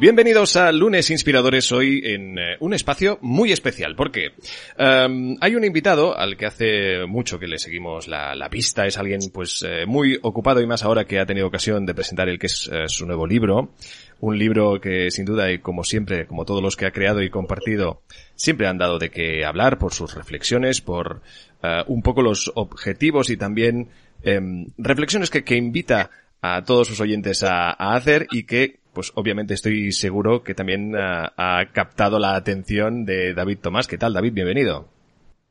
Bienvenidos a Lunes Inspiradores hoy en eh, un espacio muy especial. porque em, hay un invitado al que hace mucho que le seguimos la, pista. Es alguien pues eh, muy ocupado y más ahora que ha tenido ocasión de presentar el que es eh, su nuevo libro. Un libro que sin duda y como siempre, como todos los que ha creado y compartido, siempre han dado de qué hablar por sus reflexiones, por un poco los objetivos y también em, reflexiones que, que invita a todos sus oyentes a, hacer y que, pues obviamente estoy seguro que también ha, captado la atención de David Tomás. ¿Qué tal, David? Bienvenido.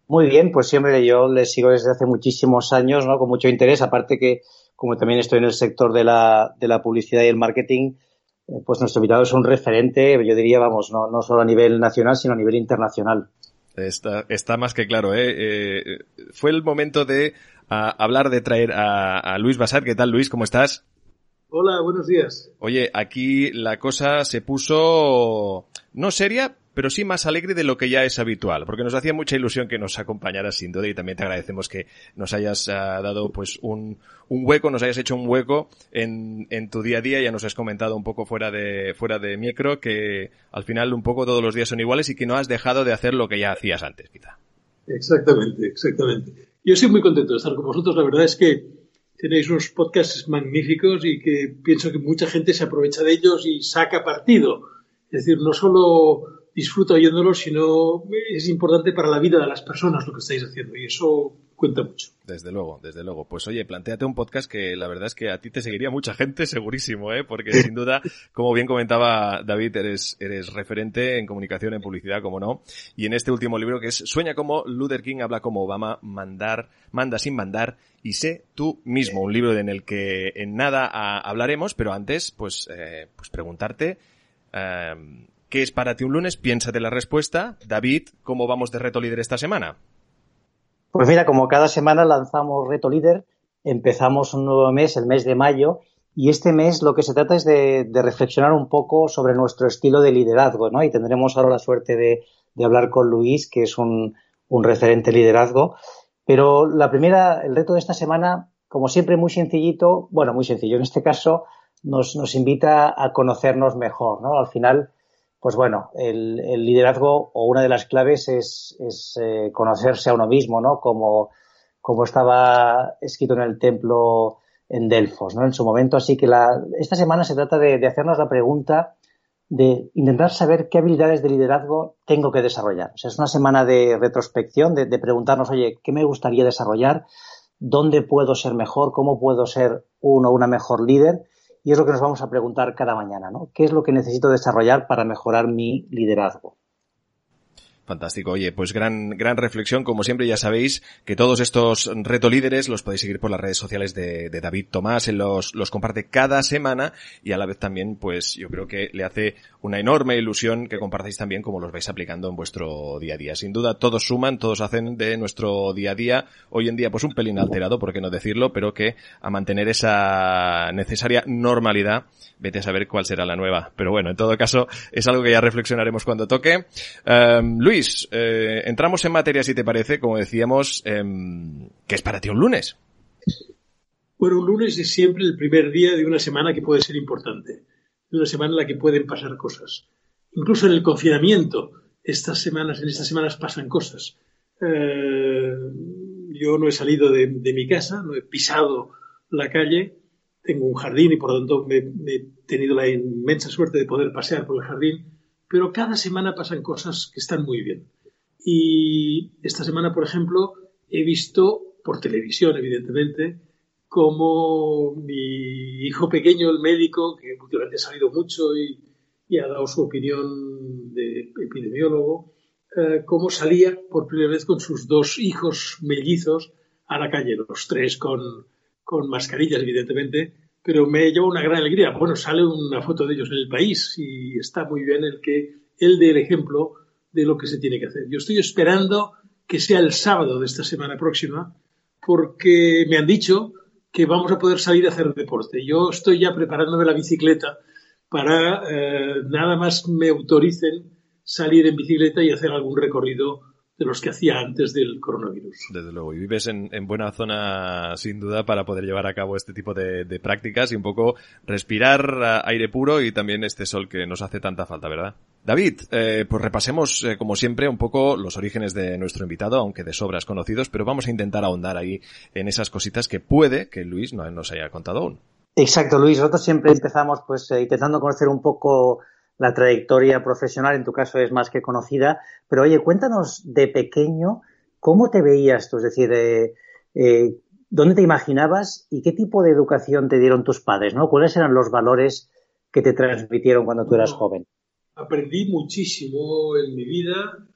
Muy bien, pues siempre yo le sigo desde hace muchísimos años, ¿no? Con mucho interés, aparte que como también estoy en el sector de la, de la publicidad y el marketing, eh, pues nuestro invitado es un referente, yo diría, vamos, no, no solo a nivel nacional, sino a nivel internacional. Está, está más que claro, ¿eh? eh fue el momento de hablar de traer a, Luis Basar. ¿Qué tal, Luis? ¿Cómo estás? Hola, buenos días. Oye, aquí la cosa se puso no seria, pero sí más alegre de lo que ya es habitual, porque nos hacía mucha ilusión que nos acompañaras sin duda y también te agradecemos que nos hayas ah, dado pues un, un, hueco, nos hayas hecho un hueco en, en, tu día a día, ya nos has comentado un poco fuera de, fuera de micro que al final un poco todos los días son iguales y que no has dejado de hacer lo que ya hacías antes, quizá. Exactamente, exactamente. Yo estoy muy contento de estar con vosotros. La verdad es que tenéis unos podcasts magníficos y que pienso que mucha gente se aprovecha de ellos y saca partido. Es decir, no solo disfruta oyéndolos, sino es importante para la vida de las personas lo que estáis haciendo y eso cuenta mucho. Desde luego, desde luego. Pues oye, planteate un podcast que la verdad es que a ti te seguiría mucha gente, segurísimo, ¿eh? Porque sin duda, como bien comentaba David, eres, eres referente en comunicación, en publicidad, como no. Y en este último libro que es Sueña como Luther King habla como Obama, mandar, manda sin mandar y sé tú mismo. Un libro en el que en nada hablaremos, pero antes, pues, eh, pues preguntarte, eh, ¿qué es para ti un lunes? Piénsate la respuesta. David, ¿cómo vamos de reto líder esta semana? Pues mira, como cada semana lanzamos Reto Líder, empezamos un nuevo mes, el mes de mayo, y este mes lo que se trata es de, reflexionar un poco sobre nuestro estilo de liderazgo, ¿no? Y tendremos ahora la suerte de, hablar con Luis, que es un, referente liderazgo. Pero la primera, el reto de esta semana, como siempre, muy sencillito, bueno, muy sencillo, en este caso, nos, nos invita a conocernos mejor, ¿no? Al final, pues bueno, el, liderazgo o una de las claves es, eh, conocerse a uno mismo, ¿no? Como, como estaba escrito en el templo en Delfos, ¿no? En su momento. Así que la, esta semana se trata de, hacernos la pregunta de intentar saber qué habilidades de liderazgo tengo que desarrollar. O sea, es una semana de retrospección, de, de preguntarnos, oye, ¿qué me gustaría desarrollar? ¿Dónde puedo ser mejor? ¿Cómo puedo ser uno una mejor líder? Y es lo que nos vamos a preguntar cada mañana, ¿no? ¿Qué es lo que necesito desarrollar para mejorar mi liderazgo? Fantástico. Oye, pues gran, gran reflexión. Como siempre, ya sabéis que todos estos reto líderes los podéis seguir por las redes sociales de, David Tomás. Él los, los comparte cada semana y a la vez también, pues yo creo que le hace una enorme ilusión que compartáis también como los vais aplicando en vuestro día a día. Sin duda, todos suman, todos hacen de nuestro día a día, hoy en día, pues un pelín alterado, por qué no decirlo, pero que a mantener esa necesaria normalidad, vete a saber cuál será la nueva. Pero bueno, en todo caso, es algo que ya reflexionaremos cuando toque. Em, Luis, eh, entramos en materia si te parece, como decíamos, em, ¿qué es para ti un lunes? Bueno, un lunes es siempre el primer día de una semana que puede ser importante, de una semana en la que pueden pasar cosas. Incluso en el confinamiento, estas semanas, en estas semanas pasan cosas. Eh, yo no he salido de, mi casa, no he pisado la calle, tengo un jardín y por lo tanto me, he tenido la inmensa suerte de poder pasear por el jardín, pero cada semana pasan cosas que están muy bien. Y esta semana, por ejemplo, he visto por televisión, evidentemente, como mi hijo pequeño, el médico, que últimamente ha salido mucho y, ha dado su opinión de epidemiólogo, eh, cómo salía por primera vez con sus dos hijos mellizos a la calle, los tres con, con mascarillas, evidentemente, pero me lleva una gran alegría. Bueno, sale una foto de ellos en el país y está muy bien el que él dé el ejemplo de lo que se tiene que hacer. Yo estoy esperando que sea el sábado de esta semana próxima, porque me han dicho que vamos a poder salir a hacer deporte. Yo estoy ya preparándome la bicicleta para eh, nada más me autoricen salir en bicicleta y hacer algún recorrido de los que hacía antes del coronavirus. Desde luego, y vives en, buena zona sin duda para poder llevar a cabo este tipo de, prácticas y un poco respirar aire puro y también este sol que nos hace tanta falta, ¿verdad? David, eh, pues repasemos eh, como siempre un poco los orígenes de nuestro invitado, aunque de sobras conocidos, pero vamos a intentar ahondar ahí en esas cositas que puede que Luis no nos haya contado aún. Exacto, Luis. Nosotros siempre empezamos pues eh, intentando conocer un poco la trayectoria profesional, en tu caso es más que conocida, pero oye, cuéntanos de pequeño cómo te veías tú, es decir, eh, eh, dónde te imaginabas y qué tipo de educación te dieron tus padres, ¿no? ¿Cuáles eran los valores que te transmitieron cuando tú eras joven? Aprendí muchísimo en mi vida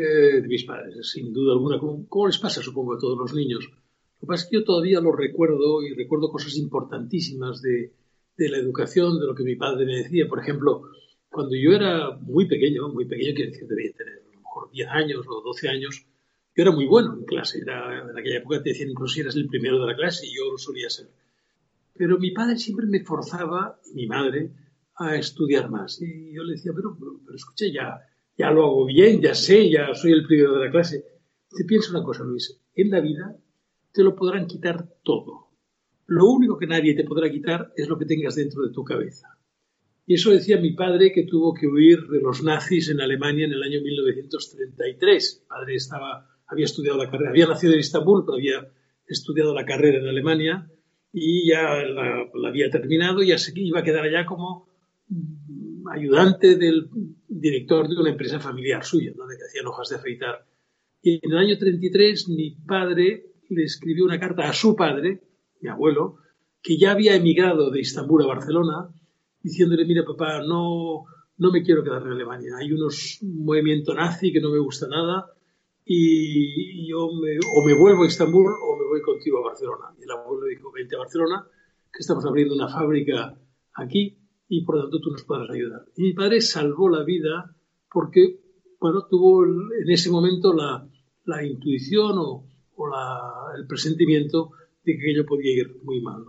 de mis padres, sin duda alguna, ¿Cómo les pasa, supongo, a todos los niños. Lo que pasa es que yo todavía lo recuerdo y recuerdo cosas importantísimas de, la educación, de lo que mi padre me decía. Por ejemplo, cuando yo era muy pequeño, muy pequeño, quiere decir, debía tener a lo mejor 10 años o 12 años, yo era muy bueno en clase. En aquella época te decían incluso si eras el primero de la clase y yo lo solía ser. Pero mi padre siempre me forzaba, mi madre, a estudiar más. Y yo le decía, pero, pero, escucha, ya, ya lo hago bien, ya sé, ya soy el primero de la clase. Te piensa una cosa, Luis, en la vida te lo podrán quitar todo. Lo único que nadie te podrá quitar es lo que tengas dentro de tu cabeza. Y eso decía mi padre que tuvo que huir de los nazis en Alemania en el año 1933. Mi padre estaba, había estudiado la carrera, había nacido en Estambul, pero había estudiado la carrera en Alemania y ya la, había terminado y se iba a quedar allá como ayudante del director de una empresa familiar suya, donde hacían hojas de afeitar. Y en el año 33 mi padre le escribió una carta a su padre, mi abuelo, que ya había emigrado de Estambul a Barcelona, diciéndole, mira papá, no, no me quiero quedar en Alemania, hay unos movimientos nazi que no me gusta nada y yo o me vuelvo a Estambul o me voy contigo a Barcelona. Y el abuelo dijo, vente a Barcelona, que estamos abriendo una fábrica aquí y por lo tanto tú nos podrás ayudar. Y mi padre salvó la vida porque, bueno, tuvo en ese momento la, la intuición o, o el presentimiento de que aquello podía ir muy mal.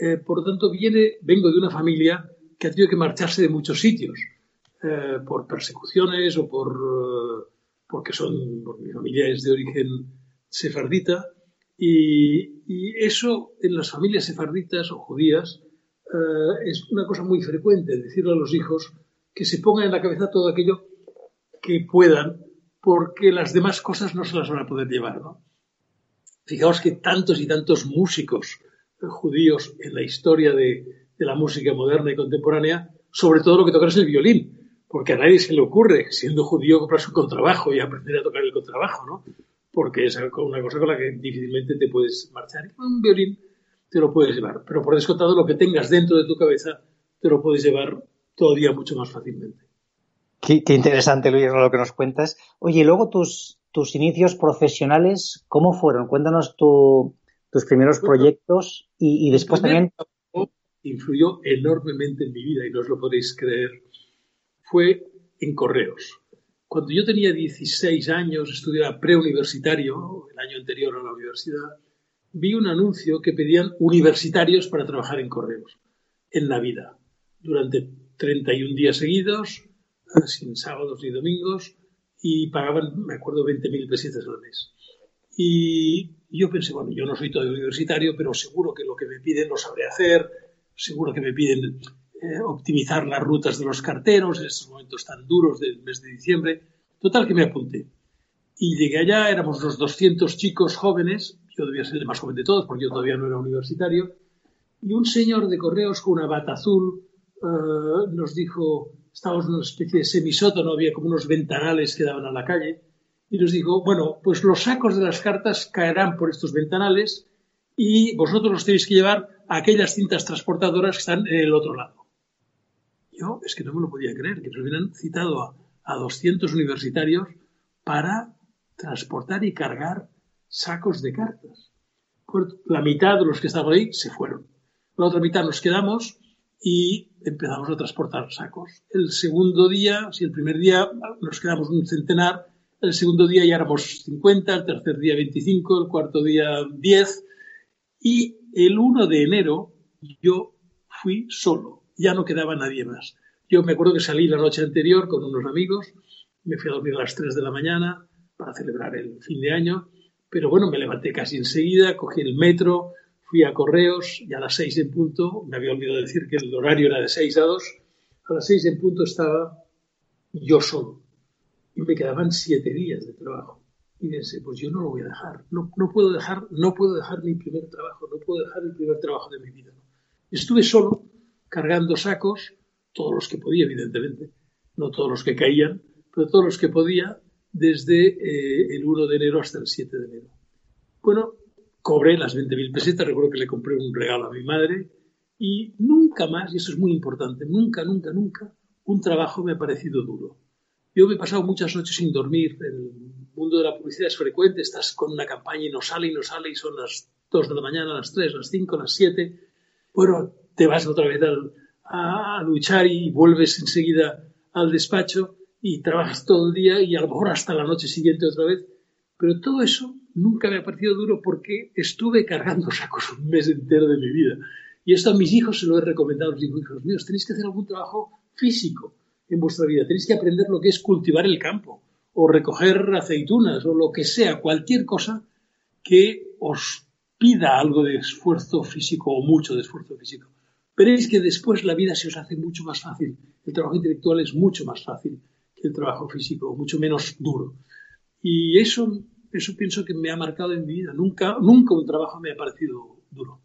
Eh, por lo tanto, viene, vengo de una familia que ha tenido que marcharse de muchos sitios eh, por persecuciones o por eh, porque son porque mi familia es de origen sefardita y, eso en las familias sefarditas o judías es una cosa muy frecuente decirle a los hijos que se pongan en la cabeza todo aquello que puedan porque las demás cosas no se las van a poder llevar, ¿no? Fijaos que tantos y tantos músicos judíos en la historia de, la música moderna y contemporánea, sobre todo lo que tocan es el violín, porque a nadie se le ocurre, siendo judío, comprarse un contrabajo y aprender a tocar el contrabajo, ¿no? Porque es una cosa con la que difícilmente te puedes marchar. Un violín te lo puedes llevar, pero por descontado lo que tengas dentro de tu cabeza te lo puedes llevar todavía mucho más fácilmente. Qué, qué interesante, Luis, lo que nos cuentas. Oye, luego tus, tus inicios profesionales, ¿cómo fueron? Cuéntanos tus primeros proyectos y, después también... Influyó enormemente en mi vida y no os lo podéis creer. Fue en correos. Cuando yo tenía 16 años, estudiaba preuniversitario, el año anterior a la universidad, vi un anuncio que pedían universitarios para trabajar en correos, en la vida, durante 31 días seguidos, sin sábados ni domingos, y pagaban, me acuerdo, 20.000 pesetas al mes. Y yo pensé, bueno, yo no soy todo universitario, pero seguro que lo que me piden lo sabré hacer, seguro que me piden eh, optimizar las rutas de los carteros en estos momentos tan duros del mes de diciembre. Total que me apunté. Y llegué allá, éramos unos 200 chicos jóvenes, yo debía ser el más joven de todos porque yo todavía no era universitario, y un señor de correos con una bata azul eh, nos dijo, estábamos en una especie de semisótano, había como unos ventanales que daban a la calle, y nos dijo, bueno, pues los sacos de las cartas caerán por estos ventanales y vosotros los tenéis que llevar aquellas cintas transportadoras que están en el otro lado. Yo es que no me lo podía creer, que nos hubieran citado a, a 200 universitarios para transportar y cargar sacos de cartas. La mitad de los que estaban ahí se fueron. La otra mitad nos quedamos y empezamos a transportar sacos. El segundo día, si el primer día nos quedamos un centenar, el segundo día ya éramos 50, el tercer día 25, el cuarto día 10 y el 1 de enero yo fui solo, ya no quedaba nadie más. Yo me acuerdo que salí la noche anterior con unos amigos, me fui a dormir a las 3 de la mañana para celebrar el fin de año, pero bueno, me levanté casi enseguida, cogí el metro, fui a correos y a las 6 en punto, me había olvidado decir que el horario era de 6 a 2, a las 6 en punto estaba yo solo y me quedaban 7 días de trabajo. Y pensé, pues yo no lo voy a dejar, no, no, puedo dejar, no puedo dejar mi primer trabajo, no puedo dejar el primer trabajo de mi vida. Estuve solo, cargando sacos, todos los que podía, evidentemente, no todos los que caían, pero todos los que podía, desde eh, el 1 de enero hasta el 7 de enero. Bueno, cobré las 20.000 pesetas, recuerdo que le compré un regalo a mi madre y nunca más, y eso es muy importante, nunca, nunca, nunca, un trabajo me ha parecido duro. Yo me he pasado muchas noches sin dormir, el mundo de la publicidad es frecuente, estás con una campaña y no sale y no sale y son las 2 de la mañana, las 3, las 5, las 7. Bueno, te vas otra vez al, a, luchar y vuelves enseguida al despacho y trabajas todo el día y a lo mejor hasta la noche siguiente otra vez. Pero todo eso nunca me ha parecido duro porque estuve cargando sacos un mes entero de mi vida. Y esto a mis hijos se lo he recomendado. Les digo, hijos míos, tenéis que hacer algún trabajo físico en vuestra vida. Tenéis que aprender lo que es cultivar el campo o recoger aceitunas o lo que sea, cualquier cosa que os pida algo de esfuerzo físico o mucho de esfuerzo físico veréis que después la vida se os hace mucho más fácil. El trabajo intelectual es mucho más fácil que el trabajo físico, mucho menos duro. Y eso, eso pienso que me ha marcado en mi vida. Nunca, nunca un trabajo me ha parecido duro.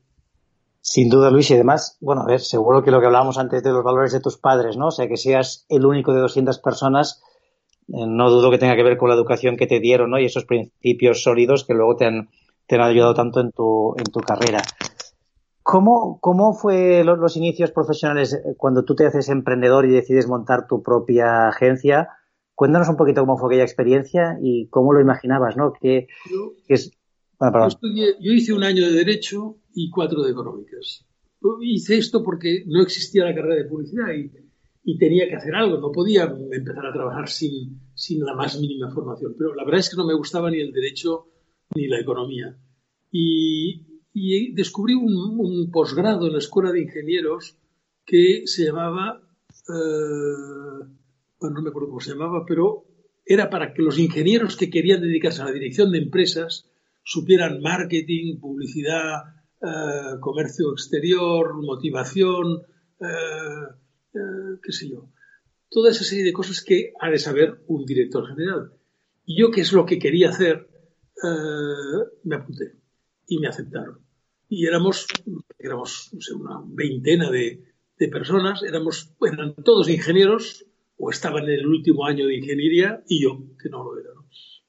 Sin duda, Luis, y además, bueno, a ver, seguro que lo que hablábamos antes de los valores de tus padres, ¿no? O sea, que seas el único de 200 personas, no dudo que tenga que ver con la educación que te dieron, ¿no? Y esos principios sólidos que luego te han, te han ayudado tanto en tu, en tu carrera. ¿Cómo, cómo fue los, inicios profesionales eh, cuando tú te haces emprendedor y decides montar tu propia agencia? Cuéntanos un poquito cómo fue aquella experiencia y cómo lo imaginabas, ¿no? ¿Qué, yo, es... yo, hice un año de Derecho y cuatro de Económicas. Hice esto porque no existía la carrera de publicidad y, y tenía que hacer algo. No podía empezar a trabajar sin, sin la más mínima formación. Pero la verdad es que no me gustaba ni el Derecho ni la Economía. Y, descubrí un, posgrado en la Escuela de Ingenieros que se llamaba, eh, bueno, no me acuerdo cómo se llamaba, pero era para que los ingenieros que querían dedicarse a la dirección de empresas supieran marketing, publicidad, eh, comercio exterior, motivación, eh, qué sé yo. Toda esa serie de cosas que ha de saber un director general. Y yo, que es lo que quería hacer, me apunté y me aceptaron. Y éramos, éramos una veintena de, personas, éramos, eran todos ingenieros o estaban en el último año de ingeniería y yo, que no lo era.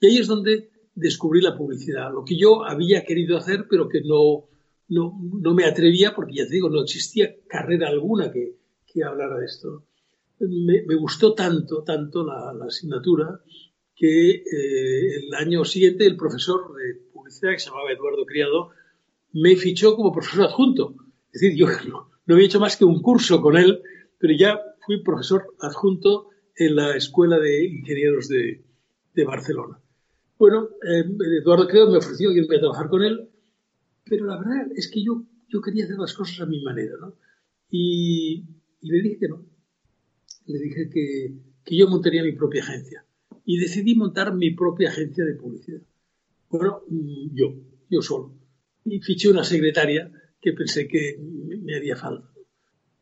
Y ahí es donde descubrí la publicidad, lo que yo había querido hacer, pero que no, no, me atrevía, porque ya te digo, no existía carrera alguna que, que hablara de esto. Me, gustó tanto, tanto la, asignatura, que eh, el año siguiente el profesor de publicidad, que se llamaba Eduardo Criado, me fichó como profesor adjunto. Es decir, yo no, había hecho más que un curso con él, pero ya fui profesor adjunto en la Escuela de Ingenieros de, Barcelona. Bueno, eh, Eduardo Criado me ofreció irme a trabajar con él, pero la verdad es que yo, yo quería hacer las cosas a mi manera, ¿no? Y, le dije que no. Le dije que, que yo montaría mi propia agencia. Y decidí montar mi propia agencia de publicidad. Bueno, mm, yo, yo solo. Y fiché una secretaria que pensé que me haría falta.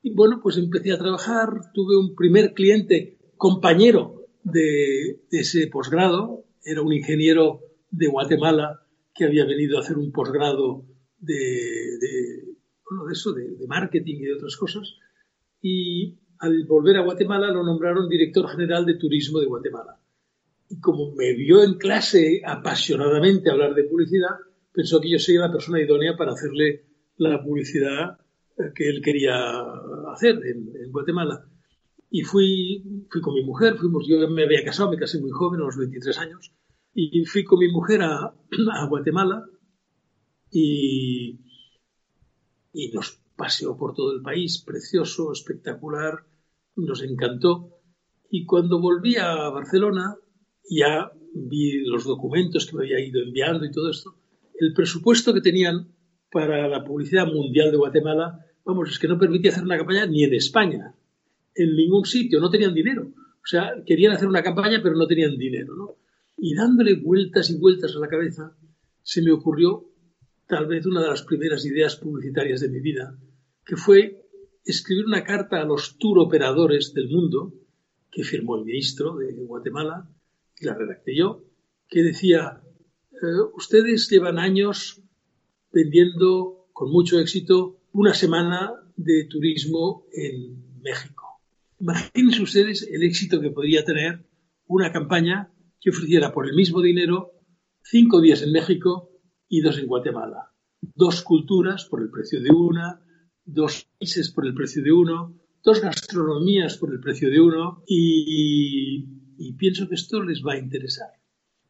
Y bueno, pues empecé a trabajar, tuve un primer cliente, compañero de, ese posgrado, era un ingeniero de Guatemala que había venido a hacer un posgrado de, de, bueno, de eso, de, de, marketing y de otras cosas. Y al volver a Guatemala lo nombraron director general de turismo de Guatemala y como me vio en clase apasionadamente hablar de publicidad, pensó que yo sería la persona idónea para hacerle la publicidad eh, que él quería hacer en, Guatemala. Y fui, fui con mi mujer, fuimos, yo me había casado, me casé muy joven, a los 23 años, y fui con mi mujer a, a Guatemala y, y nos paseó por todo el país, precioso, espectacular, nos encantó. Y cuando volví a Barcelona, ya vi los documentos que me había ido enviando y todo esto, el presupuesto que tenían para la publicidad mundial de Guatemala, vamos, es que no permitía hacer una campaña ni en España. en ningún sitio, no tenían dinero. O sea, querían hacer una campaña, pero no tenían dinero, ¿no? Y dándole vueltas y vueltas a la cabeza, se me ocurrió tal vez una de las primeras ideas publicitarias de mi vida, que fue escribir una carta a los tour operadores del mundo, que firmó el ministro de Guatemala, y la redacté yo, que decía, eh, ustedes llevan años vendiendo con mucho éxito una semana de turismo en México. Imagínense ustedes el éxito que podría tener una campaña que ofreciera por el mismo dinero cinco días en México y dos en Guatemala. Dos culturas por el precio de una, dos países por el precio de uno, dos gastronomías por el precio de uno y, pienso que esto les va a interesar.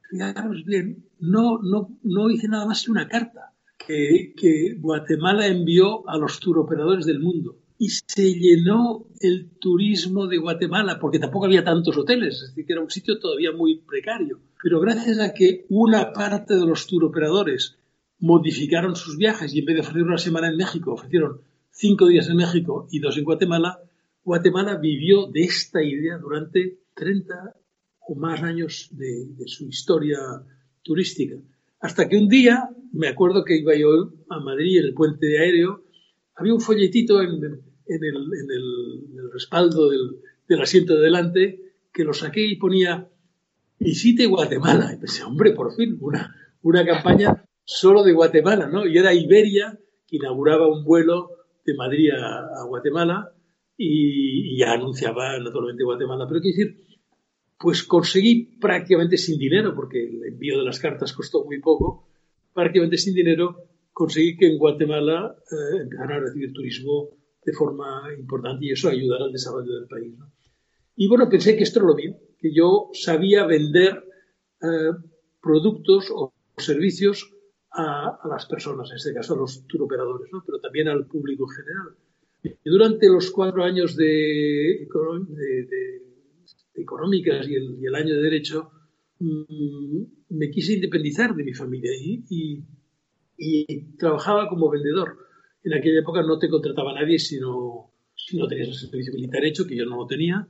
Fijaros bien, no, no, no hice nada más que una carta que, que Guatemala envió a los turoperadores del mundo y se llenó el turismo de Guatemala, porque tampoco había tantos hoteles, es decir, que era un sitio todavía muy precario. Pero gracias a que una parte de los turoperadores modificaron sus viajes y en vez de ofrecer una semana en México, ofrecieron cinco días en México y dos en Guatemala, Guatemala vivió de esta idea durante 30 o más años de, su historia turística. Hasta que un día, me acuerdo que iba yo a Madrid en el puente aéreo, había un folletito en, el, respaldo del, asiento de delante que lo saqué y ponía visite Guatemala. Y pensé, hombre, por fin, una, una campaña solo de Guatemala, ¿no? Y era Iberia que inauguraba un vuelo de Madrid a, Guatemala y, ya anunciaba naturalmente Guatemala. Pero quiero decir, pues conseguí prácticamente sin dinero, porque el envío de las cartas costó muy poco, prácticamente sin dinero conseguí que en Guatemala eh, empezara a recibir turismo de forma importante y eso ayudara al desarrollo del país. Y bueno, pensé que esto era lo mío, que yo sabía vender eh, productos o servicios a, las personas, en este caso a los turoperadores, ¿no? pero también al público en general. Y durante los cuatro años de, económicas y el, año de derecho, mm, me quise independizar de mi familia y y trabajaba como vendedor. En aquella época no te contrataba nadie si no, si no tenías el servicio militar hecho, que yo no lo tenía,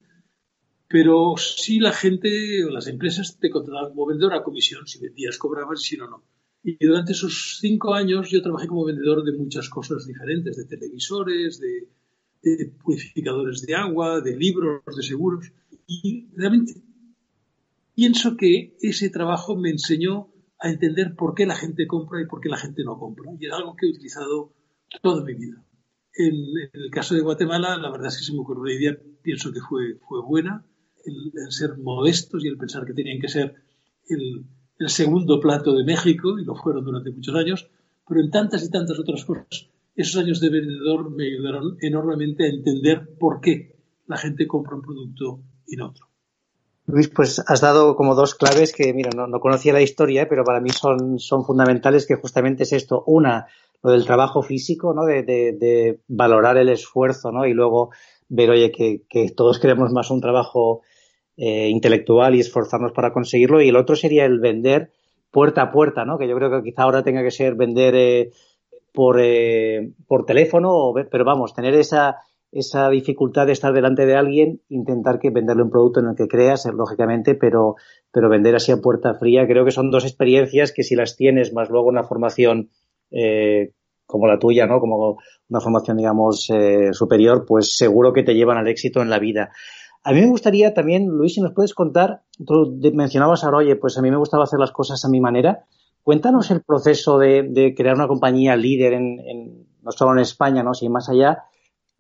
pero sí la gente o las empresas te contrataban como vendedor a comisión, si vendías cobrabas si no, no. Y durante esos cinco años yo trabajé como vendedor de muchas cosas diferentes, de televisores, de, de purificadores de agua, de libros, de seguros. Y realmente pienso que ese trabajo me enseñó a entender por qué la gente compra y por qué la gente no compra. Y es algo que he utilizado toda mi vida. En, el caso de Guatemala, la verdad es que se me ocurrió una idea, pienso que fue, fue buena, el, ser modestos y el pensar que tenían que ser el, segundo plato de México, y lo fueron durante muchos años, pero en tantas y tantas otras cosas, esos años de vendedor me ayudaron enormemente a entender por qué la gente compra un producto y no otro. Luis, pues has dado como dos claves que, mira, no, conocía la historia, pero para mí son, fundamentales, que justamente es esto. Una, lo del trabajo físico, ¿no? De, valorar el esfuerzo, ¿no? Y luego ver, oye, que todos queremos más un trabajo eh, intelectual y esforzarnos para conseguirlo. Y el otro sería el vender puerta a puerta, ¿no? Que yo creo que quizá ahora tenga que ser vender eh, por, eh, por teléfono, pero vamos, tener esa, esa dificultad de estar delante de alguien, intentar que venderle un producto en el que creas, eh, lógicamente, pero, pero vender así a puerta fría, creo que son dos experiencias que si las tienes, más luego una formación eh, como la tuya, ¿no? Como una formación, digamos, eh, superior, pues seguro que te llevan al éxito en la vida. A mí me gustaría también, Luis, si nos puedes contar, tú mencionabas ahora, oye, pues a mí me gustaba hacer las cosas a mi manera. Cuéntanos el proceso de, de crear una compañía líder en, en, no solo en España, ¿no? sino más allá,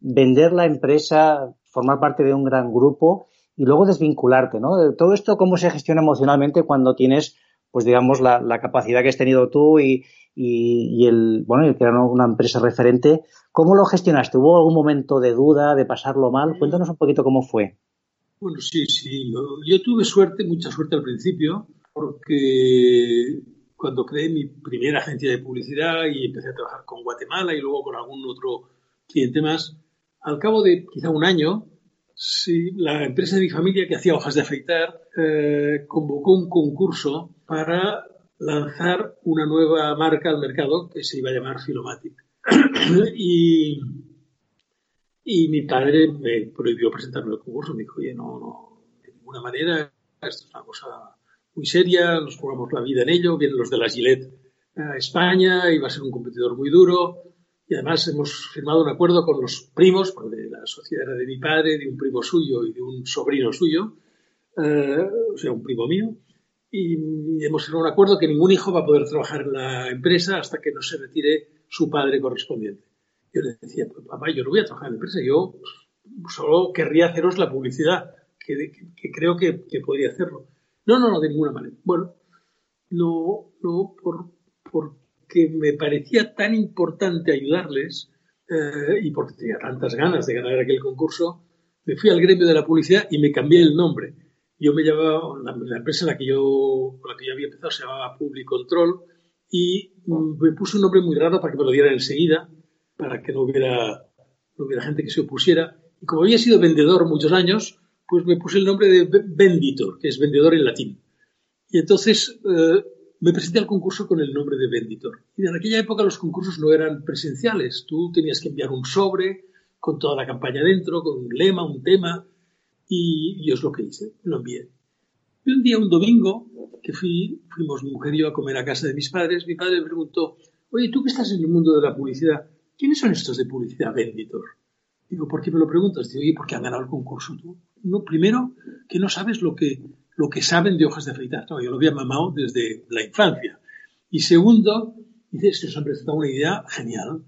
vender la empresa, formar parte de un gran grupo y luego desvincularte, ¿no? Todo esto, ¿cómo se gestiona emocionalmente cuando tienes, pues digamos, la, capacidad que has tenido tú y, y, el, bueno, el crear una empresa referente? ¿Cómo lo gestionaste? ¿Hubo algún momento de duda, de pasarlo mal? Cuéntanos un poquito cómo fue. Bueno, sí, sí. Yo, tuve suerte, mucha suerte al principio, porque cuando creé mi primera agencia de publicidad y empecé a trabajar con Guatemala y luego con algún otro cliente más, al cabo de quizá un año, la empresa de mi familia que hacía hojas de afeitar eh, convocó un concurso para lanzar una nueva marca al mercado que se iba a llamar Filomatic. y, Y mi padre me prohibió presentarme al concurso. Me dijo, oye, no, no, de ninguna manera, esto es una cosa muy seria, nos jugamos la vida en ello, vienen los de la Gillette a España, y va a ser un competidor muy duro. Y además hemos firmado un acuerdo con los primos, porque la sociedad era de mi padre, de un primo suyo y de un sobrino suyo, eh, o sea, un primo mío, y hemos firmado un acuerdo que ningún hijo va a poder trabajar en la empresa hasta que no se retire su padre correspondiente. Yo le decía, pues, papá, yo no voy a trabajar en la empresa, yo solo querría haceros la publicidad, que, creo que, podría hacerlo. No, no, no, de ninguna manera. Bueno, no, no, por, porque me parecía tan importante ayudarles eh, y porque tenía tantas ganas de ganar aquel concurso, me fui al gremio de la publicidad y me cambié el nombre. Yo me llamaba, la, empresa en la que yo, con la que yo había empezado se llamaba Public Control y me puse un nombre muy raro para que me lo dieran enseguida para que no hubiera, no hubiera gente que se opusiera. Y como había sido vendedor muchos años, pues me puse el nombre de Venditor, que es vendedor en latín. Y entonces eh, me presenté al concurso con el nombre de Venditor. Y en aquella época los concursos no eran presenciales. Tú tenías que enviar un sobre con toda la campaña dentro, con un lema, un tema. Y, yo es lo que hice, lo envié. Y un día, un domingo, que fui, fuimos mi mujer y yo a comer a casa de mis padres, mi padre me preguntó, oye, tú que estás en el mundo de la publicidad, ¿quiénes son estos de publicidad Venditor? Digo, ¿por qué me lo preguntas? Digo, oye, porque han ganado el concurso tú. No, primero, que no sabes lo que, lo que saben de hojas de afeitar. yo lo había mamado desde la infancia. Y segundo, dices que os han presentado una idea genial.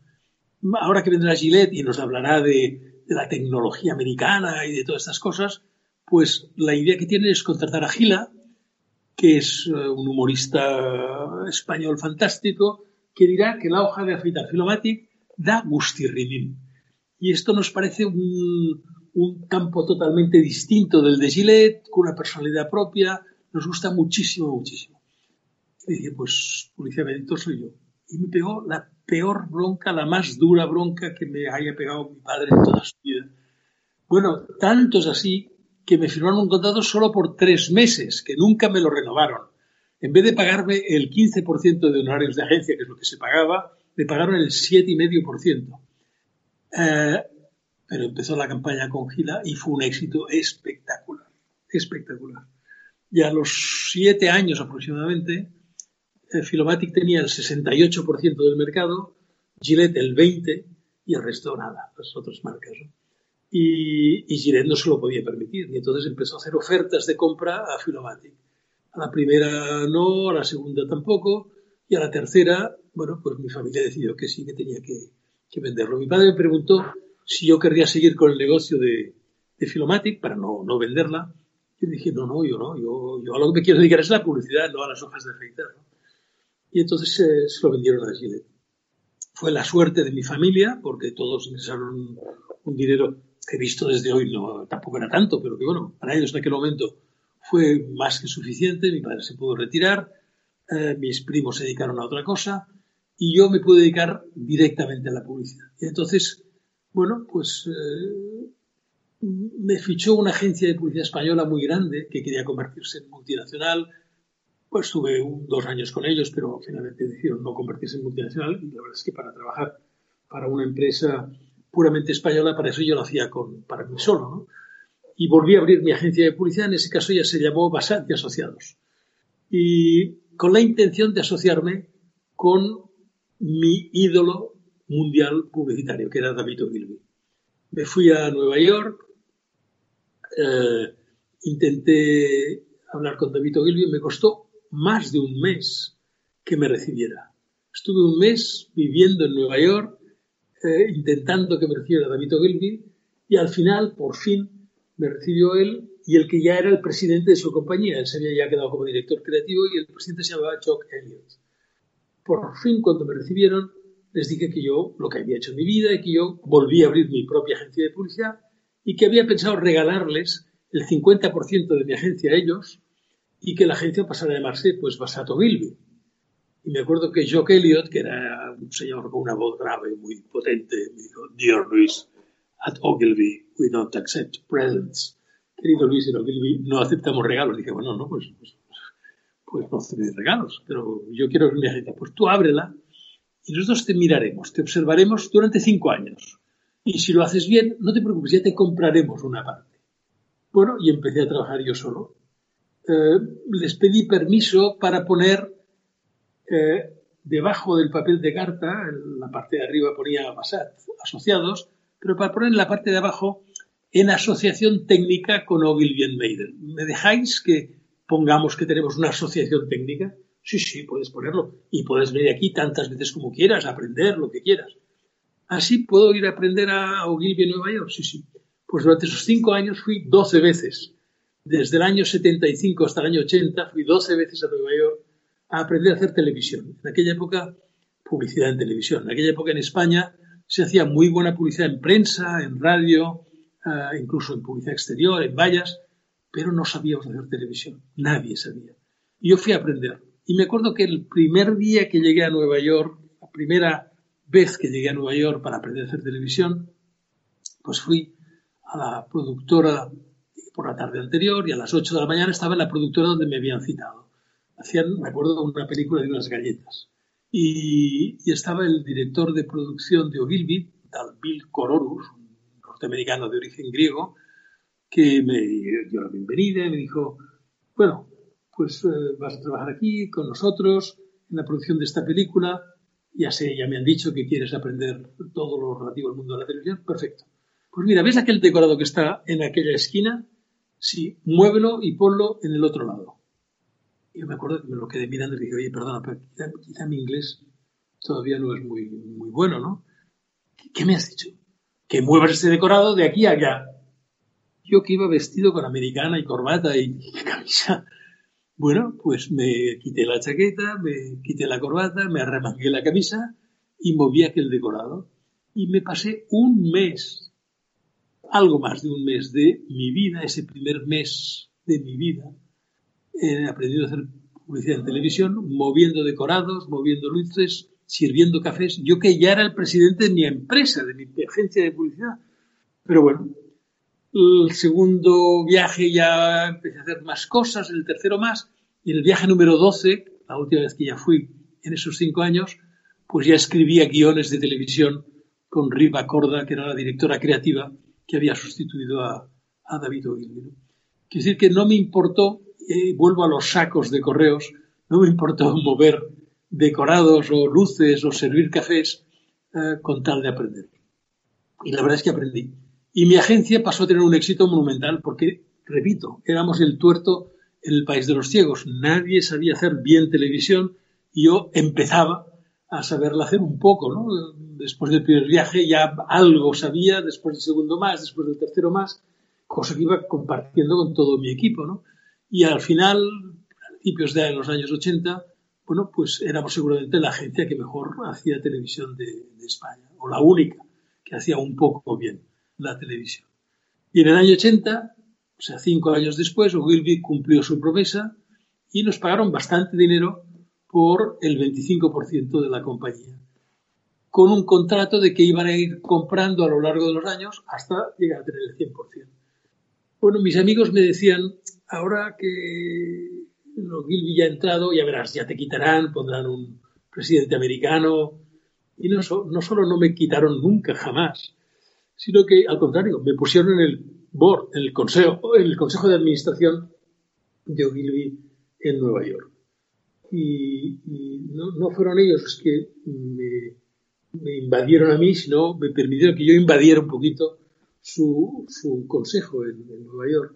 Ahora que vendrá Gillette y nos hablará de, de la tecnología americana y de todas estas cosas, pues la idea que tienen es contratar a Gila, que es eh, un humorista español fantástico, que dirá que la hoja de afeitar Filomatic da gustirrinín. Y esto nos parece un, campo totalmente distinto del de Gillette, con una personalidad propia, nos gusta muchísimo, muchísimo. Y dije, pues policía Benito soy yo. Y me pegó la peor bronca, la más dura bronca que me haya pegado mi padre en toda su vida. Bueno, tanto es así que me firmaron un contrato solo por tres meses, que nunca me lo renovaron. En vez de pagarme el 15% de honorarios de agencia, que es lo que se pagaba, me pagaron el 7,5%. Eh, pero empezó la campaña con Gila y fue un éxito espectacular, espectacular. Y a los siete años aproximadamente, eh, Filomatic tenía el 68% del mercado, Gillette el 20% y el resto nada, las otras marcas. Y, y, no se lo podía permitir. Y entonces empezó a hacer ofertas de compra a Filomatic. A la primera no, a la segunda tampoco, y a la tercera bueno, pues mi familia decidió que sí, que tenía que, venderlo. Mi padre me preguntó si yo querría seguir con el negocio de, de Filomatic para no, no venderla. Yo dije, no, no, yo no, yo, yo a lo que me quiero dedicar es a la publicidad, no a las hojas de afeitar. Y entonces eh, se lo vendieron a Chile. Fue la suerte de mi familia, porque todos ingresaron un dinero que visto desde hoy no, tampoco era tanto, pero que bueno, para ellos en aquel momento fue más que suficiente. Mi padre se pudo retirar, eh, mis primos se dedicaron a otra cosa y yo me pude dedicar directamente a la publicidad. Y entonces, bueno, pues eh, me fichó una agencia de publicidad española muy grande que quería convertirse en multinacional. Pues tuve dos años con ellos, pero finalmente decidieron no convertirse en multinacional. Y la verdad es que para trabajar para una empresa puramente española, para eso yo lo hacía con, para mí solo. Y volví a abrir mi agencia de publicidad, en ese caso ya se llamó Basant y Asociados. Y con la intención de asociarme con mi ídolo mundial publicitario, que era David Ogilvy. Me fui a Nueva York, eh, intenté hablar con David Ogilvy, me costó más de un mes que me recibiera. Estuve un mes viviendo en Nueva York, eh, intentando que me recibiera David Ogilvy, y al final, por fin, me recibió él y el que ya era el presidente de su compañía. Él se había ya quedado como director creativo y el presidente se llamaba Chuck Elliott por fin cuando me recibieron les dije que yo lo que había hecho en mi vida y que yo volví a abrir mi propia agencia de publicidad y que había pensado regalarles el 50% de mi agencia a ellos y que la agencia pasara a llamarse pues Basato Gilby. Y me acuerdo que Jock Elliot, que era un señor con una voz grave, muy potente, me dijo, Dear Luis, at Ogilvy we don't accept presents. Querido Luis, Ogilvy no aceptamos regalos. dije, bueno, no, pues, pues pues no hace regalos, pero yo quiero que mi agenda. Pues tú ábrela y nosotros te miraremos, te observaremos durante cinco años. Y si lo haces bien, no te preocupes, ya te compraremos una parte. Bueno, y empecé a trabajar yo solo. Eh, les pedí permiso para poner eh, debajo del papel de carta, en la parte de arriba ponía Basat, asociados, pero para poner en la parte de abajo en asociación técnica con Ogilvy Maiden. ¿Me dejáis que pongamos que tenemos una asociación técnica? Sí, sí, puedes ponerlo. Y puedes venir aquí tantas veces como quieras, aprender lo que quieras. ¿Así puedo ir a aprender a Ogilvy en Nueva York? Sí, sí. Pues durante esos cinco años fui 12 veces. Desde el año 75 hasta el año 80 fui 12 veces a Nueva York a aprender a hacer televisión. En aquella época, publicidad en televisión. En aquella época en España se hacía muy buena publicidad en prensa, en radio, eh, incluso en publicidad exterior, en vallas, pero no sabíamos hacer televisión. Nadie sabía. Y yo fui a aprender. Y me acuerdo que el primer día que llegué a Nueva York, la primera vez que llegué a Nueva York para aprender a hacer televisión, pues fui a la productora por la tarde anterior y a las 8 de la mañana estaba en la productora donde me habían citado. Hacían, me acuerdo, una película de unas galletas. Y, estaba el director de producción de Ogilvy, tal Bill Cororus, norteamericano de origen griego, que me dio la bienvenida y me dijo, bueno, pues eh, vas a trabajar aquí con nosotros en la producción de esta película. Ya sé, ya me han dicho que quieres aprender todo lo relativo al mundo de la televisión. Perfecto. Pues mira, ¿ves aquel decorado que está en aquella esquina? Sí, muévelo y ponlo en el otro lado. Yo me acuerdo que me lo quedé mirando y dije, oye, perdona, pero quizá, mi inglés todavía no es muy, muy bueno, ¿no? ¿Qué, me has dicho? Que muevas este decorado de aquí a allá. Yo que iba vestido con americana y corbata y camisa bueno, pues me quité la chaqueta, me quité la corbata, me arremangué la camisa y moví aquel decorado. Y me pasé un mes, algo más de un mes de mi vida, ese primer mes de mi vida, he aprendido a hacer publicidad en televisión, moviendo decorados, moviendo luces, sirviendo cafés. Yo que ya era el presidente de mi empresa, de mi agencia de publicidad. Pero bueno, el segundo viaje ya empecé a hacer más cosas, el tercero más. Y el viaje número 12, la última vez que ya fui en esos cinco años, pues ya escribía guiones de televisión con Riva Corda, que era la directora creativa que había sustituido a, David Ogilvy. Quiere decir que no me importó, eh, vuelvo a los sacos de correos, no me importó mover decorados o luces o servir cafés eh, con tal de aprender. Y la verdad es que aprendí. Y mi agencia pasó a tener un éxito monumental porque, repito, éramos el tuerto en el país de los ciegos. Nadie sabía hacer bien televisión y yo empezaba a saberla hacer un poco, ¿no? Después del primer viaje ya algo sabía, después del segundo más, después del tercero más, cosa que iba compartiendo con todo mi equipo, ¿no? Y al final, a principios de los años 80, bueno, pues éramos seguramente la agencia que mejor hacía televisión de, España, o la única que hacía un poco bien la televisión. Y en el año 80, o sea, cinco años después, Ogilvy cumplió su promesa y nos pagaron bastante dinero por el 25% de la compañía, con un contrato de que iban a ir comprando a lo largo de los años hasta llegar a tener el 100%. Bueno, mis amigos me decían, ahora que Ogilvy ya ha entrado, ya verás, ya te quitarán, pondrán un presidente americano. Y no, solo no me quitaron nunca, jamás, sino que al contrario, me pusieron en el board, en el consejo, el consejo de administración de Ogilvy en Nueva York. Y, no, fueron ellos los que me, invadieron a mí, sino me permitieron que yo invadiera un poquito su, consejo en, Nueva York,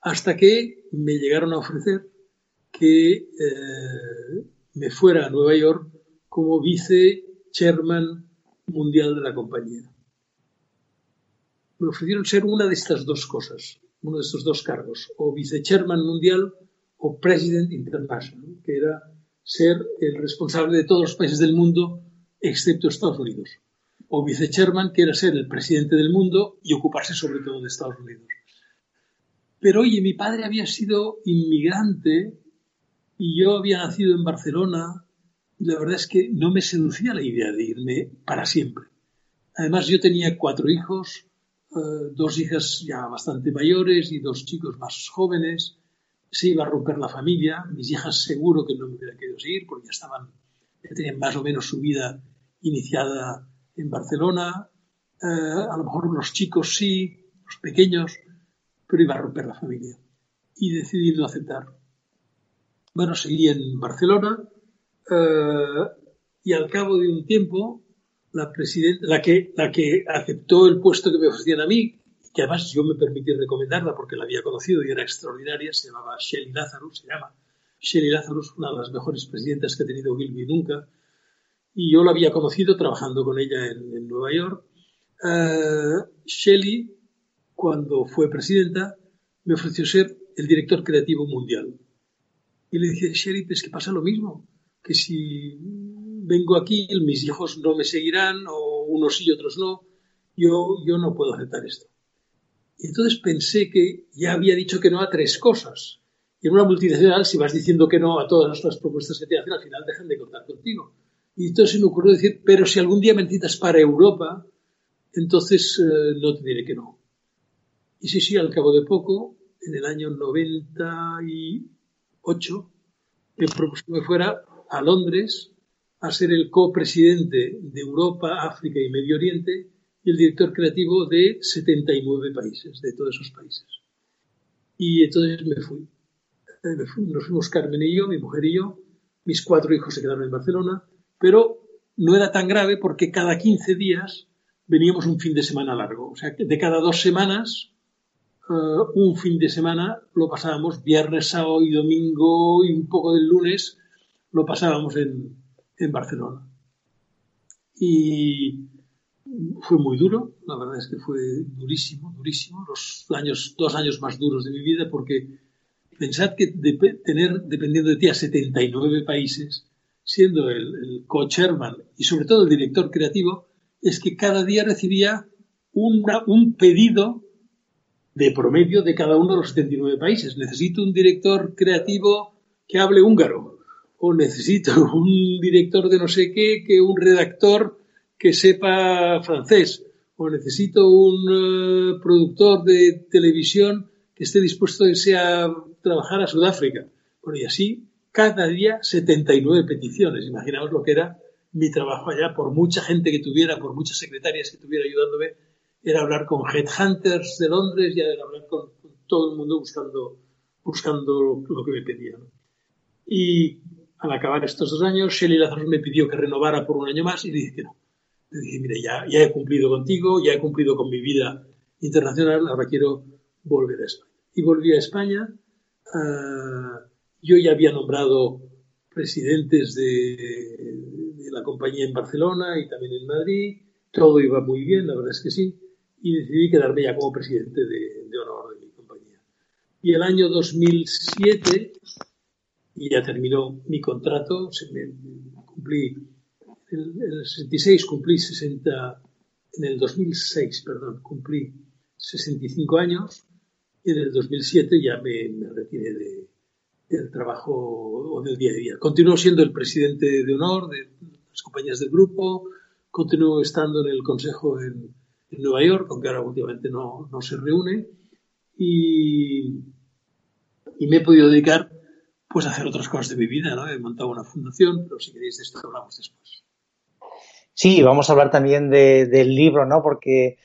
hasta que me llegaron a ofrecer que eh, me fuera a Nueva York como vice chairman mundial de la compañía me ofrecieron ser una de estas dos cosas, uno de estos dos cargos, o vice-chairman mundial o president international, que era ser el responsable de todos los países del mundo excepto Estados Unidos, o vice-chairman, que era ser el presidente del mundo y ocuparse sobre todo de Estados Unidos. Pero oye, mi padre había sido inmigrante y yo había nacido en Barcelona y la verdad es que no me seducía la idea de irme para siempre. Además, yo tenía cuatro hijos, eh, dos hijas ya bastante mayores y dos chicos más jóvenes. Se iba a romper la familia. Mis hijas seguro que no me hubieran querido seguir porque ya estaban, ya tenían más o menos su vida iniciada en Barcelona. a lo mejor los chicos sí, los pequeños, pero iba a romper la familia. Y decidí no aceptar. Bueno, seguí en Barcelona y al cabo de un tiempo la que, aceptó el puesto que me ofrecían a mí, que además yo me permití recomendarla porque la había conocido y era extraordinaria, se llamaba Shelly Lazarus, se llama Shelly Lazarus, una de las mejores presidentas que ha tenido Gilby nunca, y yo la había conocido trabajando con ella en, Nueva York. Uh, Shelley, cuando fue presidenta, me ofreció ser el director creativo mundial. Y le dije, sheriff, es que pasa lo mismo, que si vengo aquí, mis hijos no me seguirán, o unos sí y otros no, yo, yo no puedo aceptar esto. Y entonces pensé que ya había dicho que no a tres cosas. Y en una multinacional, si vas diciendo que no a todas las propuestas que te hacen, al final dejan de contar contigo. Y entonces me ocurrió decir, pero si algún día me necesitas para Europa, entonces eh, no te diré que no. Y sí, sí, al cabo de poco, en el año 90 y 8, que me fuera a Londres a ser el copresidente de Europa, África y Medio Oriente y el director creativo de 79 países, de todos esos países. Y entonces me fui. Eh, me fui nos fuimos Carmen y yo, mi mujer y yo, mis cuatro hijos se quedaron en Barcelona, pero no era tan grave porque cada 15 días veníamos un fin de semana largo. O sea, de cada dos semanas eh, un fin de semana lo pasábamos viernes, sábado y domingo y un poco del lunes lo pasábamos en, en Barcelona. Y fue muy duro, la verdad es que fue durísimo, durísimo, los años, dos años más duros de mi vida, porque pensad que tener, dependiendo de ti, a 79 países, siendo el, el co-chairman y sobre todo el director creativo, es que cada día recibía un pedido de promedio de cada uno de los 79 países. Necesito un director creativo que hable húngaro o necesito un director de no sé qué, que un redactor que sepa francés, o necesito un eh, productor de televisión que esté dispuesto a trabajar a Sudáfrica. Bueno, y así, cada día 79 peticiones. Imaginaos lo que era mi trabajo allá, por mucha gente que tuviera, por muchas secretarias que tuviera ayudándome, era hablar con headhunters de Londres y era hablar con, todo el mundo buscando, buscando lo, que me pedían. Y al acabar estos dos años, Shelly Lazarus me pidió que renovara por un año más y le dije que no. Le dije, mire, ya, ya he cumplido contigo, ya he cumplido con mi vida internacional, ahora quiero volver a España. Y volví a España. Ah, yo ya había nombrado presidentes de, la compañía en Barcelona y también en Madrid. Todo iba muy bien, la verdad es que sí. Y decidí quedarme ya como presidente de, de honor de mi compañía. Y el año 2007 y ya terminó mi contrato, se me, cumplí, en el 66 cumplí 60, en el 2006, perdón, cumplí 65 años y en el 2007 ya me, retiré de, del trabajo o del día a día. Continúo siendo el presidente de honor de las compañías del grupo, continúo estando en el consejo en, en Nueva York, aunque ahora últimamente no, no se reúne, y, y me he podido dedicar pues hacer otras cosas de mi vida, ¿no? He montado una fundación, pero si queréis de esto hablamos después. Sí, vamos a hablar también del libro, ¿no? Porque,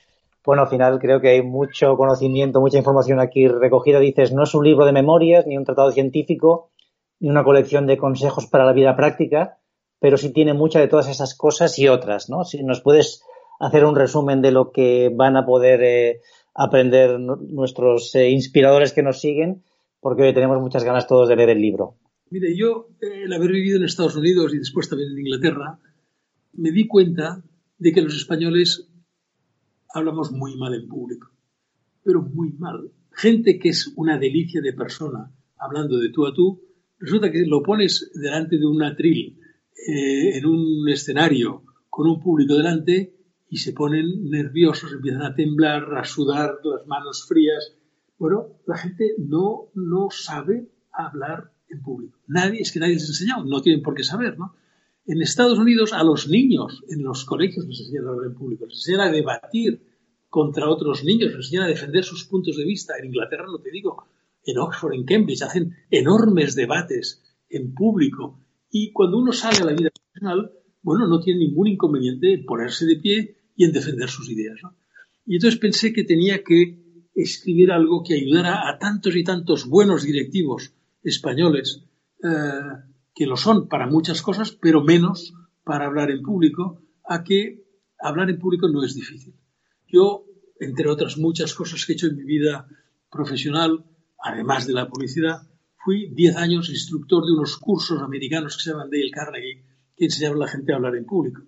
bueno, al final creo que hay mucho conocimiento, mucha información aquí recogida. Dices, no es un libro de memorias, ni un tratado científico, ni una colección de consejos para la vida práctica, pero sí tiene mucha de todas esas cosas y otras, ¿no? Si nos puedes hacer un resumen de lo que van a poder eh, aprender nuestros eh, inspiradores que nos siguen porque tenemos muchas ganas todos de leer el libro. Mire, yo, eh, el haber vivido en Estados Unidos y después también en Inglaterra, me di cuenta de que los españoles hablamos muy mal en público, pero muy mal. Gente que es una delicia de persona hablando de tú a tú, resulta que lo pones delante de un atril, en un escenario, con un público delante, y se ponen nerviosos, empiezan a temblar, a sudar, las manos frías, bueno, la gente no, no sabe hablar en público. Nadie, es que nadie les ha enseñado, no tienen por qué saber, ¿no? En Estados Unidos a los niños en los colegios les enseñan a hablar en público, les enseñan a debatir contra otros niños, les enseñan a defender sus puntos de vista. En Inglaterra, no te digo, en Oxford, en Cambridge, hacen enormes debates en público. Y cuando uno sale a la vida profesional, bueno, no tiene ningún inconveniente en ponerse de pie y en defender sus ideas. Y entonces pensé que tenía que escribir algo que ayudara a tantos y tantos buenos directivos españoles, eh, que lo son para muchas cosas, pero menos para hablar en público, a que hablar en público no es difícil. Yo, entre otras muchas cosas que he hecho en mi vida profesional, además de la publicidad, fui 10 años instructor de unos cursos americanos que se llaman Dale Carnegie, que enseñaban a la gente a hablar en público.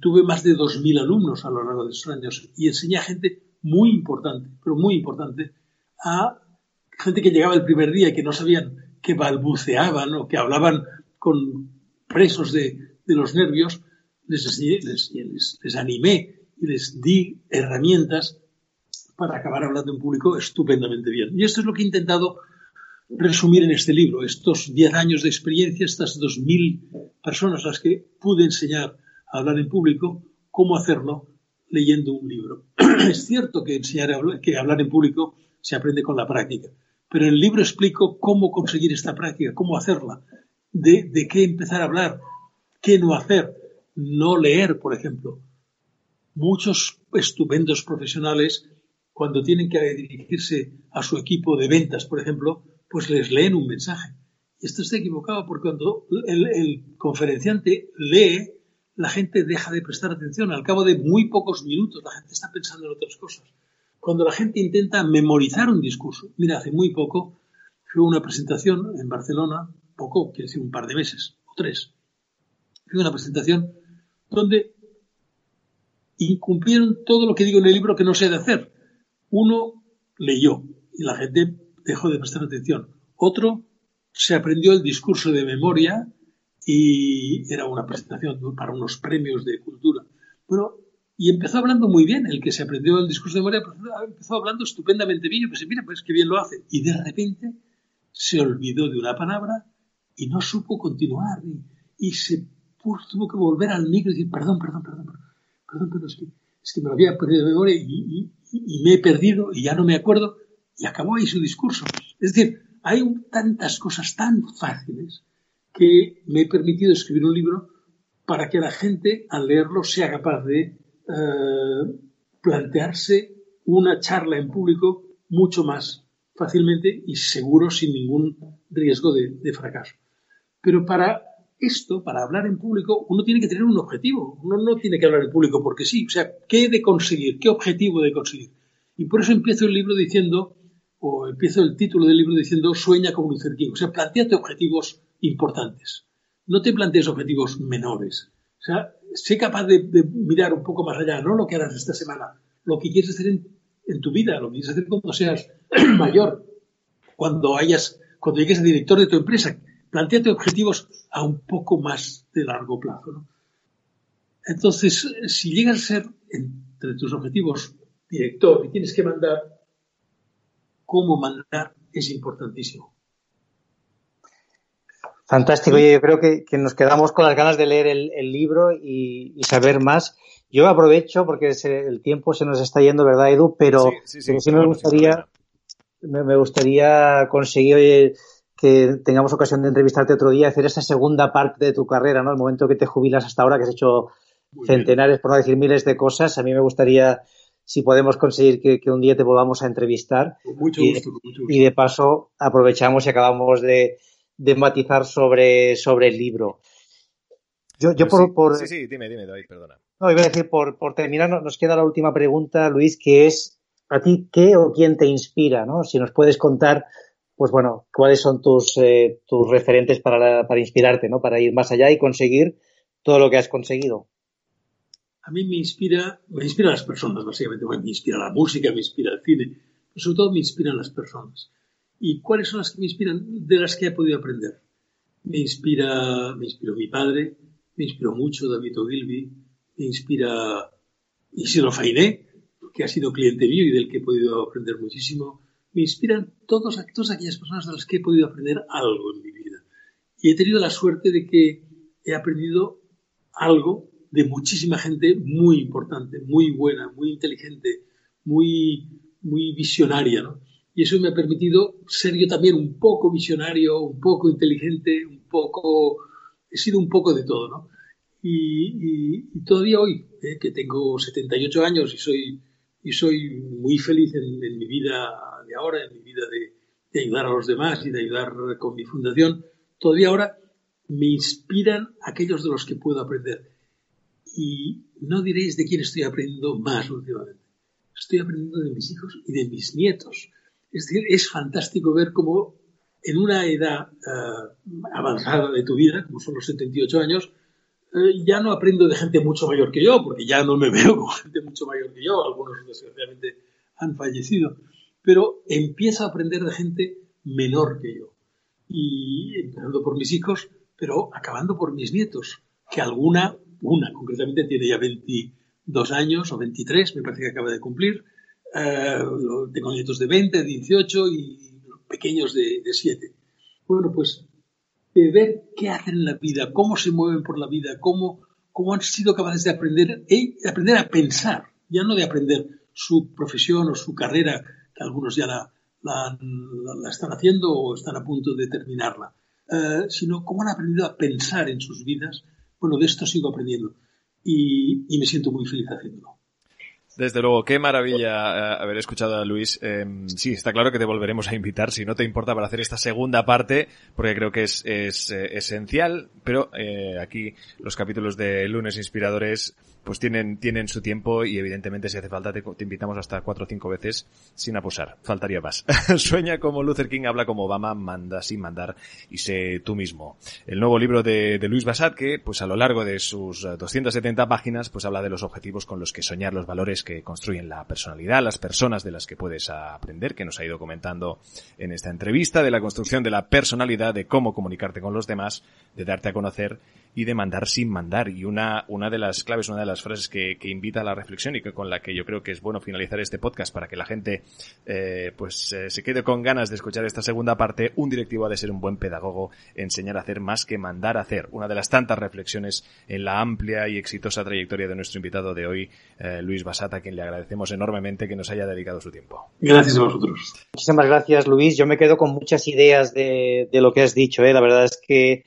Tuve más de 2.000 alumnos a lo largo de esos años y enseñé a gente muy importante, pero muy importante, a gente que llegaba el primer día y que no sabían, que balbuceaban o que hablaban con presos de, los nervios, les, les, animé y les di herramientas para acabar hablando en público estupendamente bien. Y esto es lo que he intentado resumir en este libro, estos 10 años de experiencia, estas 2.000 personas a las que pude enseñar hablar en público, cómo hacerlo leyendo un libro. es cierto que enseñar que hablar en público se aprende con la práctica, pero en el libro explico cómo conseguir esta práctica, cómo hacerla, de, qué empezar a hablar, qué no hacer, no leer, por ejemplo. Muchos estupendos profesionales cuando tienen que dirigirse a su equipo de ventas, por ejemplo, pues les leen un mensaje. Esto está equivocado porque cuando el, conferenciante lee, la gente deja de prestar atención. Al cabo de muy pocos minutos la gente está pensando en otras cosas. Cuando la gente intenta memorizar un discurso, mira, hace muy poco fue una presentación en Barcelona, poco, quiere decir un par de meses o tres, fue una presentación donde incumplieron todo lo que digo en el libro que no sé de hacer. Uno leyó y la gente dejó de prestar atención. Otro se aprendió el discurso de memoria y era una presentación para unos premios de cultura. Bueno, y empezó hablando muy bien. El que se aprendió el discurso de memoria pues, empezó hablando estupendamente bien. Yo pensé, mira, pues qué bien lo hace. Y de repente se olvidó de una palabra y no supo continuar. Y, se tuvo que volver al micro y decir, perdón, perdón, perdón, perdón, perdón, es que es que me lo había perdido de memoria y, me he perdido y ya no me acuerdo. Y acabó ahí su discurso. Es decir, hay tantas cosas tan fáciles que me he permitido escribir un libro para que la gente al leerlo sea capaz de eh, plantearse una charla en público mucho más fácilmente y seguro sin ningún riesgo de fracaso. Pero para esto, para hablar en público, uno tiene que tener un objetivo. Uno no tiene que hablar en público porque sí. O sea, ¿qué de conseguir? ¿Qué objetivo de conseguir? Y por eso empiezo el libro diciendo, o empiezo el título del libro diciendo, sueña como un King. O sea, planteate objetivos importantes. No te plantees objetivos menores. O sea, sé capaz de, mirar un poco más allá, no lo que harás esta semana, lo que quieres hacer en, tu vida, lo que quieres hacer cuando seas mayor, cuando hayas, cuando llegues a director de tu empresa planteate objetivos a un poco más de largo plazo. Entonces, si llegas a ser entre tus objetivos director y tienes que mandar, cómo mandar es importantísimo. Fantástico. Yo creo que, nos quedamos con las ganas de leer el, libro y, saber más. Yo aprovecho porque el tiempo se nos está yendo, ¿verdad, Edu? Pero sí, me gustaría, me, gustaría conseguir que tengamos ocasión de entrevistarte otro día, hacer esa segunda parte de tu carrera, ¿no? El momento que te jubilas hasta ahora, que has hecho centenares, por no decir miles de cosas. A mí me gustaría, si podemos conseguir que, un día te volvamos a entrevistar. mucho, y, gusto, mucho gusto. Y de paso aprovechamos y acabamos de, matizar sobre, sobre el libro. Yo, yo pues por, sí, sí, dime, dime, David, perdona. No, iba a decir, por, por terminar, nos queda la última pregunta, Luis, que es, ¿a ti qué o quién te inspira? ¿no? Si nos puedes contar pues bueno, cuáles son tus, eh, tus referentes para, para inspirarte, ¿no? Para ir más allá y conseguir todo lo que has conseguido. A mí me inspira, me inspira las personas, básicamente. me inspira la música, me inspira el cine, pero sobre todo me inspiran las personas. ¿Y cuáles son las que me inspiran? De las que he podido aprender. Me inspira, me inspiró mi padre, me inspiró mucho David Ogilvy, me inspira Isidro Fainé, que ha sido cliente mío y del que he podido aprender muchísimo me inspiran todos, todas aquellas personas de las que he podido aprender algo en mi vida. Y he tenido la suerte de que he aprendido algo de muchísima gente muy importante, muy buena, muy inteligente, muy, muy visionaria. ¿no? Y eso me ha permitido ser yo también un poco visionario, un poco inteligente, un poco... He sido un poco de todo, ¿no? Y, todavía hoy, eh, que tengo 78 años y soy, y soy muy feliz en, mi vida de ahora, en mi vida de, de ayudar a los demás y de ayudar con mi fundación, todavía ahora me inspiran aquellos de los que puedo aprender. Y no diréis de quién estoy aprendiendo más últimamente. Estoy aprendiendo de mis hijos y de mis nietos. Es decir, es fantástico ver cómo en una edad eh, avanzada de tu vida, como son los 78 años, eh, ya no aprendo de gente mucho mayor que yo, porque ya no me veo con gente mucho mayor que yo, algunos desgraciadamente han fallecido, pero empiezo a aprender de gente menor que yo. Y empezando por mis hijos, pero acabando por mis nietos, que alguna, una concretamente, tiene ya 22 años o 23, me parece que acaba de cumplir. Eh, tengo nietos de 20, 18 y pequeños de, siete. Bueno, pues de ver qué hacen en la vida, cómo se mueven por la vida, cómo, cómo han sido capaces de aprender, eh, de aprender a pensar, ya no de aprender su profesión o su carrera, que algunos ya la, la, están haciendo o están a punto de terminarla, eh, sino cómo han aprendido a pensar en sus vidas. Bueno, de esto sigo aprendiendo y me siento muy feliz haciéndolo. Desde luego, qué maravilla eh, haber escuchado a Luis. Em, sí, está claro que te volveremos a invitar, si no te importa, para hacer esta segunda parte, porque creo que es, es eh, esencial, pero eh, aquí los capítulos de lunes inspiradores pues tienen, tienen su tiempo y evidentemente si hace falta te, invitamos hasta cuatro o cinco veces sin abusar. Faltaría más. Sueña como Luther King, habla como Obama, manda sin mandar y sé tú mismo. El nuevo libro de, de Luis Basat que pues a lo largo de sus 270 eh, páginas pues habla de los objetivos con los que soñar, los valores que construyen la personalidad, las personas de las que puedes aprender, que nos ha ido comentando en esta entrevista, de la construcción de la personalidad, de cómo comunicarte con los demás, de darte a conocer y de mandar sin mandar. Y una, una de las claves, una de las frases que, que invita a la reflexión y que con la que yo creo que es bueno finalizar este podcast para que la gente eh, pues eh, se quede con ganas de escuchar esta segunda parte, un directivo ha de ser un buen pedagogo, enseñar a hacer más que mandar a hacer. Una de las tantas reflexiones en la amplia y exitosa trayectoria de nuestro invitado de hoy, eh, Luis Basata, a quien le agradecemos enormemente que nos haya dedicado su tiempo. Gracias a vosotros. Muchísimas gracias, Luis. Yo me quedo con muchas ideas de, de lo que has dicho. ¿eh? La verdad es que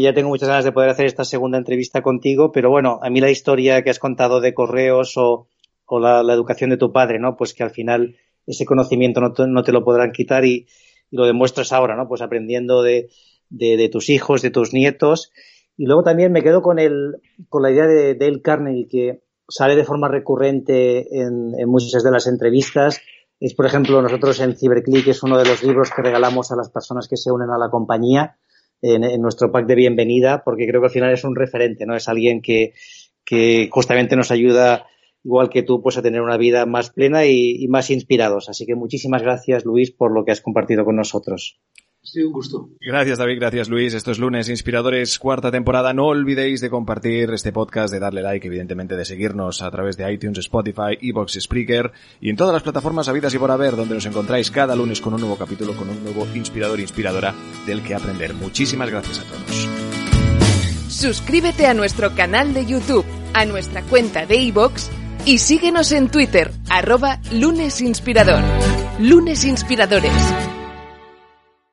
ya tengo muchas ganas de poder hacer esta segunda entrevista contigo, pero bueno, a mí la historia que has contado de correos o, la, educación de tu padre, ¿no? Pues que al final ese conocimiento no te, no te lo podrán quitar y, lo demuestras ahora, ¿no? Pues aprendiendo de, de, tus hijos, de tus nietos. Y luego también me quedo con, el, con la idea de Dale Carnegie, que sale de forma recurrente en, en muchas de las entrevistas. Es, por ejemplo, nosotros en CiberClick es uno de los libros que regalamos a las personas que se unen a la compañía en, nuestro pack de bienvenida, porque creo que al final es un referente, ¿no? Es alguien que, justamente nos ayuda, igual que tú, pues a tener una vida más plena y, y más inspirados. Así que muchísimas gracias, Luis, por lo que has compartido con nosotros. Sí, un gusto. Gracias David, gracias Luis. Esto es lunes Inspiradores, cuarta temporada. No olvidéis de compartir este podcast, de darle like, evidentemente de seguirnos a través de iTunes, Spotify, Evox, Spreaker y en todas las plataformas habidas y por haber donde nos encontráis cada lunes con un nuevo capítulo, con un nuevo inspirador e inspiradora del que aprender. Muchísimas gracias a todos. Suscríbete a nuestro canal de YouTube, a nuestra cuenta de Evox y síguenos en Twitter, arroba lunesinspirador. Lunes Inspiradores